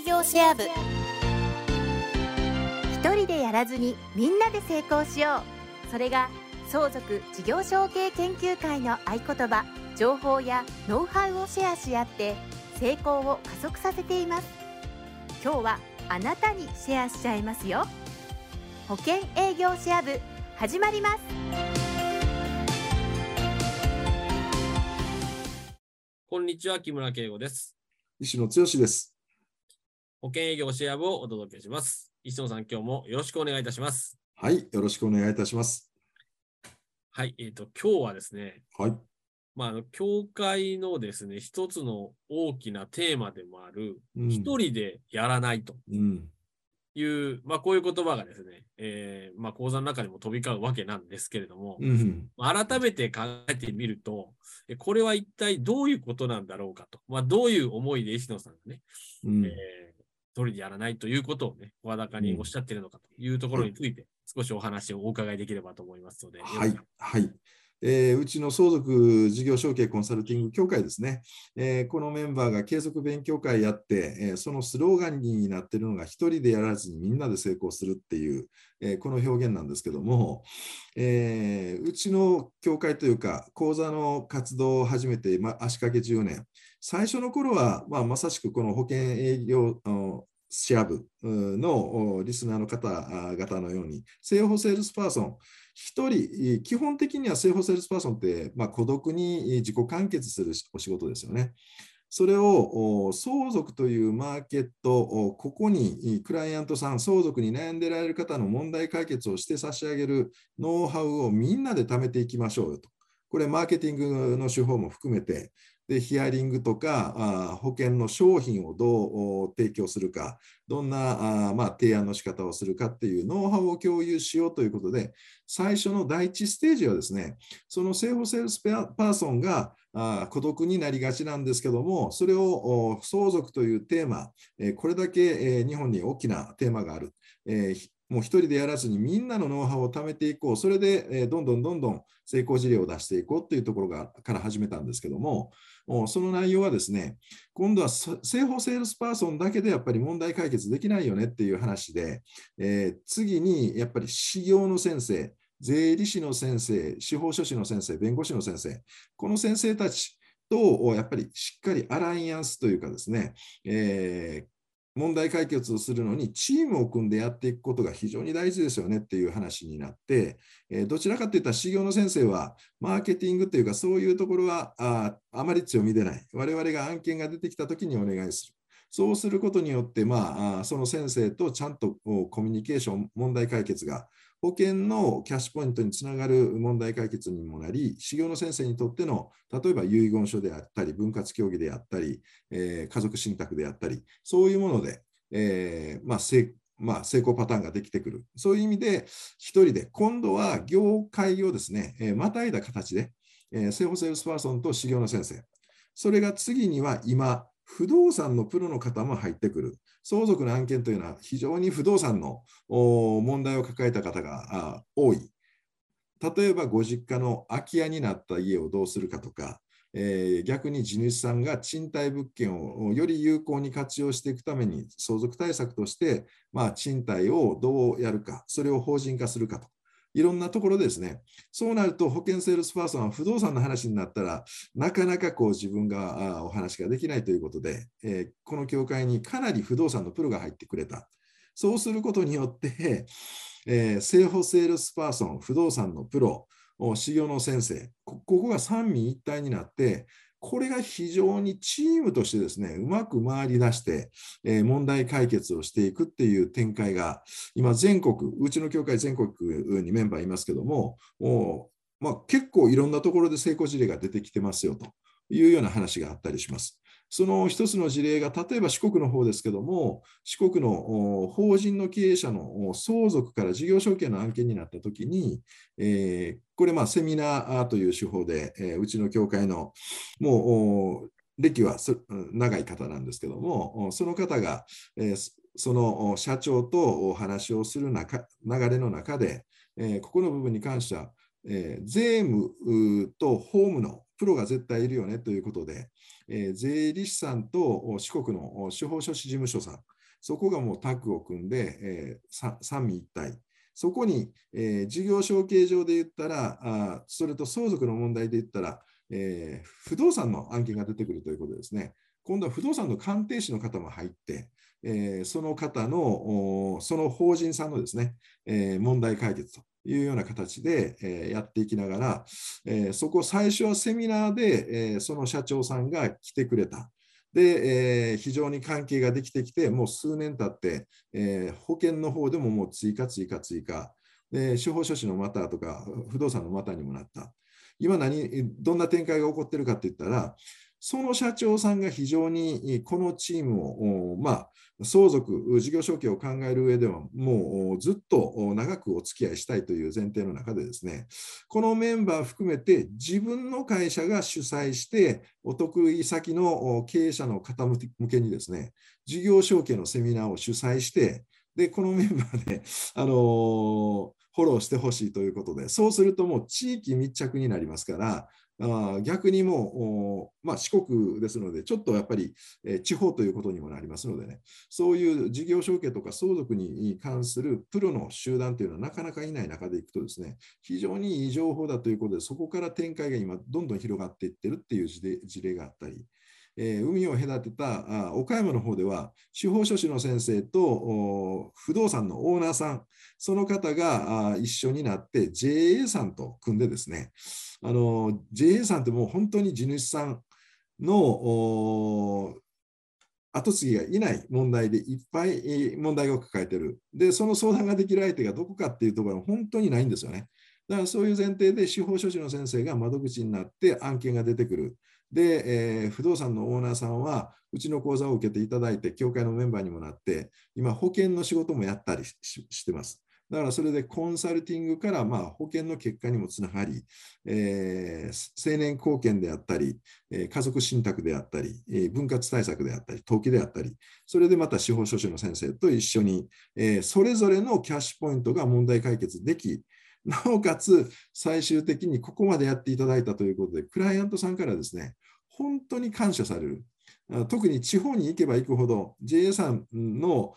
営業シェア部。一人でやらずにみんなで成功しよう。それが相続事業承継研究会の合言葉情報やノウハウをシェアし合って成功を加速させています。今日はあなたにシェアしちゃいますよ。保険営業シェア部始まります。こんにちは、木村圭吾です。石野剛です。保険営業シェア部をお届けします。石野さん、今日もよろしくお願いいたします。はい、よろしくお願いいたします。はい、えっ、と、今日はですね、はい、まあ、あの、教会のですね、一つの大きなテーマでもある、うん。一人でやらないと。うん、いう、まあ、こういう言葉がですね、えーまあ、講座の中にも飛び交うわけなんですけれども、うん、まあ改めて考えてみると、えこれは一体どういうことなんだろうかと、まあ、どういう思いで石野さんがね、うん、えー一人でやらないということをね、声高におっしゃっているのかというところについて、少しお話をお伺いできればと思いますので、はいはい。えーうちの相続事業承継コンサルティング協会ですね、えーこのメンバーが継続勉強会やって、えーそのスローガンになっているのが、一人でやらずにみんなで成功するっていう、えーこの表現なんですけども、えーうちの協会というか、講座の活動を始めて、まあ、足掛け10年、最初の頃は、まあ、まさしくこの保険営業シェア部のリスナーの方々のように、生保セールスパーソン、一人、基本的には生保セールスパーソンって、まあ、孤独に自己完結するお仕事ですよね。それを相続というマーケット、ここにクライアントさん、相続に悩んでられる方の問題解決をして差し上げるノウハウをみんなで貯めていきましょうよと。これ、マーケティングの手法も含めて、でヒアリングとかあ保険の商品をどう提供するか、どんなあまあ、提案の仕方をするかっていうノウハウを共有しようということで、最初の第一ステージはですね、その生保セールスパーソンがあ孤独になりがちなんですけども、それを相続というテーマ、えこれだけ、え日本に大きなテーマがある。えもう一人でやらずにみんなのノウハウを貯めていこう、それで、えどんどんどんどん成功事例を出していこうというところがから始めたんですけども、その内容はですね、今度は生保セールスパーソンだけでやっぱり問題解決できないよねっていう話で、えー次にやっぱり士業の先生、税理士の先生、司法書士の先生、弁護士の先生、この先生たちとやっぱりしっかりアライアンスというかですね、えー問題解決をするのにチームを組んでやっていくことが非常に大事ですよねっていう話になって、えーどちらかといったら修行の先生はマーケティングというかそういうところはああまり強みでない。我々が案件が出てきた時にお願いする。そうすることによって、まあ、その先生とちゃんとコミュニケーション、問題解決が保険のキャッシュポイントにつながる問題解決にもなり、修行の先生にとっての、例えば遺言書であったり、分割協議であったり、えー家族信託であったり、そういうもので、えーまあ成まあ、成功パターンができてくる。そういう意味で、一人で、今度は業界をですね、えーまたいだ形で、えー、生保セールスパーソンと士業の先生、それが次には今、不動産のプロの方も入ってくる。相続の案件というのは非常に不動産の問題を抱えた方が多い。例えばご実家の空き家になった家をどうするかとか、えー逆に地主さんが賃貸物件をより有効に活用していくために相続対策として、まあ、賃貸をどうやるか、それを法人化するかと。いろんなところですね。そうなると保険セールスパーソンは不動産の話になったらなかなかこう自分がお話ができないということで、えーこの協会にかなり不動産のプロが入ってくれた。そうすることによって、えー、生保セールスパーソン、不動産のプロ、修行の先生、ここが三位一体になって、これが非常にチームとしてですね、うまく回り出して、えー問題解決をしていくっていう展開が、今全国、うちの協会全国にメンバーいますけども、おまあ、結構いろんなところで成功事例が出てきてますよというような話があったりします。その一つの事例が、例えば四国の方ですけども、四国の法人の経営者の相続から事業承継の案件になったときに、えーこれ、セミナーという手法で、えーうちの協会のもう歴は長い方なんですけども、その方が、えーその社長とお話をする中流れの中で、えーここの部分に関しては、えー税務と法務のプロが絶対いるよねということで、えー、税理士さんと四国の司法書士事務所さん、そこがもうタッグを組んで、えー、三位一体。そこに、えー、事業承継上で言ったらあ、それと相続の問題で言ったら、えー、不動産の案件が出てくるということですね。今度は不動産の鑑定士の方も入って、えー、その方の、その法人さんのですね、えー、問題解決というような形で、えー、やっていきながら、えー、そこ最初はセミナーで、えー、その社長さんが来てくれた。で、えー、非常に関係ができてきて、もう数年経って、えー、保険の方でももう追加、追加、追加、で司法書士のまたとか、不動産のまたにもなった。今何、どんな展開が起こってるかって言ったら、その社長さんが非常にこのチームを、まあ、相続、事業承継を考える上では、もうずっと長くお付き合いしたいという前提の中でですね、このメンバー含めて自分の会社が主催して、お得意先の経営者の方向けにですね、事業承継のセミナーを主催して、で、このメンバーで、あのー、フォローしてほしいということで、そうするともう地域密着になりますから、あ逆にもう、まあ、四国ですので、ちょっとやっぱり、え地方ということにもなりますのでね、そういう事業承継とか相続に関するプロの集団というのはなかなかいない中でいくとですね、非常にいい情報だということで、そこから展開が今、どんどん広がっていってるっていう事例があったり、えー、海を隔てたあ岡山の方では、司法書士の先生と不動産のオーナーさん、その方があ一緒になって JA さんと組んでですね、あの JA さんってもう本当に地主さんの後継ぎがいない問題でいっぱい問題を抱えてる。で、その相談ができる相手がどこかっていうところは本当にないんですよね。だからそういう前提で司法書士の先生が窓口になって案件が出てくる。で、えー、不動産のオーナーさんは、うちの講座を受けていただいて、協会のメンバーにもなって、今、保険の仕事もやったりしてます。だからそれでコンサルティングからまあ保険の結果にもつながり、えー、青年貢献であったり、えー、家族信託であったり、えー、分割対策であったり、登記であったり、それでまた司法書士の先生と一緒に、えー、それぞれのキャッシュポイントが問題解決でき、なおかつ最終的にここまでやっていただいたということで、クライアントさんからですね、本当に感謝される。特に地方に行けば行くほど JA さんの、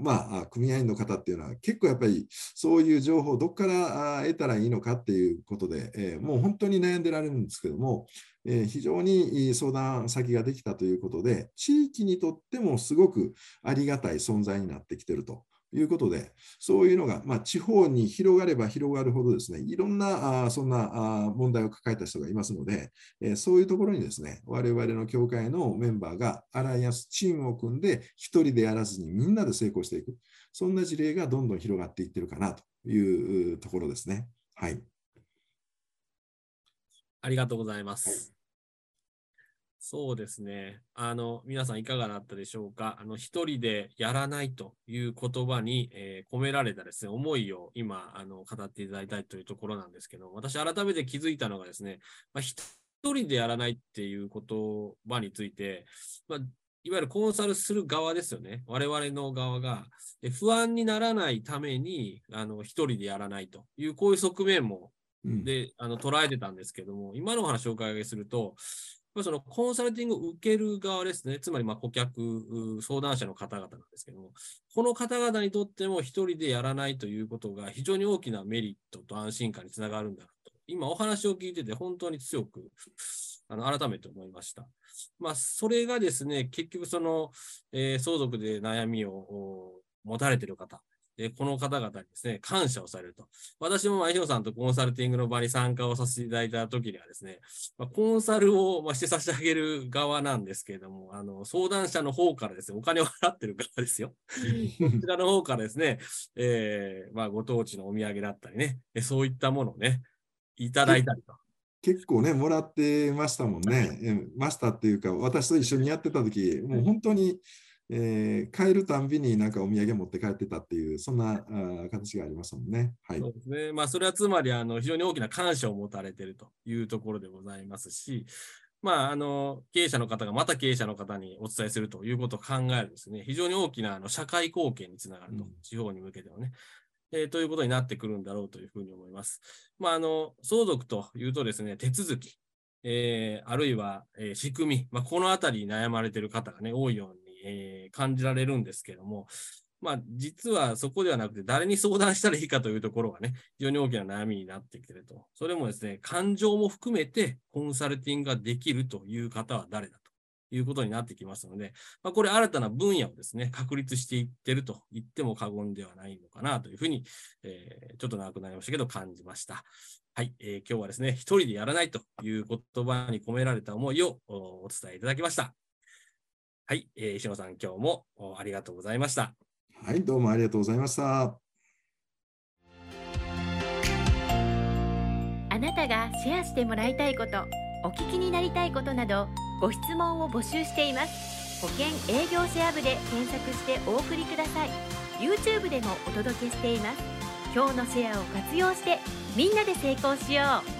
まあ、組合員の方っていうのは結構やっぱりそういう情報をどこから得たらいいのかっていうことで、えー、もう本当に悩んでられるんですけども、えー、非常に相談先ができたということで地域にとってもすごくありがたい存在になってきてるということで、そういうのが、まあ、地方に広がれば広がるほどですね、いろんなあそんなあ問題を抱えた人がいますので、えー、そういうところにですね、我々の協会のメンバーがアライアンスチームを組んで、一人でやらずにみんなで成功していく、そんな事例がどんどん広がっていってるかなというところですね。はい。ありがとうございます。はいそうですね。あの、皆さんいかがだったでしょうか？あの、一人でやらないという言葉に、えー、込められたですね、思いを今、あの、語っていただいたいというところなんですけど、私改めて気づいたのがですね、まあ、一人でやらないっていう言葉について、まあ、いわゆるコンサルする側ですよね。我々の側が、不安にならないために、あの、一人でやらないという、こういう側面もで、あの捉えてたんですけども、今のお話をお伺いすると、そのコンサルティングを受ける側ですね、つまりま顧客、相談者の方々なんですけども、この方々にとっても一人でやらないということが非常に大きなメリットと安心感につながるんだと、今お話を聞いてて本当に強くあの改めて思いました。まあ、それがですね、結局その、えー、相続で悩みを持たれている方、で、この方々にですね、感謝をされると。私も前広さんとコンサルティングの場に参加をさせていただいた時にはですね、まあ、コンサルをまして差し上げる側なんですけれども、あの、相談者の方からですね、お金を払ってる側ですよ。こちらの方からですね、えー、まあ、ご当地のお土産だったりね、そういったものをね、いただいたりと。結構ね、もらってましたもんね。ましたっていうか、私と一緒にやってた時、もう本当に、えー、帰るたんびになんかお土産持って帰ってたっていう、そんなあ形がありますもんね。はい。そうですね。まあ、それはつまり、あの、非常に大きな感謝を持たれているというところでございますし、まあ、あの、経営者の方がまた経営者の方にお伝えするということを考えるですね、非常に大きなあの社会貢献につながると、うん、地方に向けてはね。えー、ということになってくるんだろうというふうに思います。まあ、あの、相続というとですね、手続き、えーあるいは、えー仕組み、まあ、このあたりに悩まれている方がね、多いように、えー感じられるんですけども、まあ、実はそこではなくて、誰に相談したらいいかというところがね、非常に大きな悩みになってきてると。それもですね、感情も含めてコンサルティングができるという方は誰だということになってきますので、まあ、これ新たな分野をですね、確立していってると言っても過言ではないのかなというふうに、えーちょっと長くなりましたけど感じました。はい、えー今日はですね、一人でやらないという言葉に込められた思いをお伝えいただきました。はい、えー石野さん、今日もおありがとうございました。はい、どうもありがとうございました。あなたがシェアしてもらいたいことお聞きになりたいことなどご質問を募集しています保険営業シェア部で検索してお送りください YouTube でもお届けしています今日のシェアを活用してみんなで成功しよう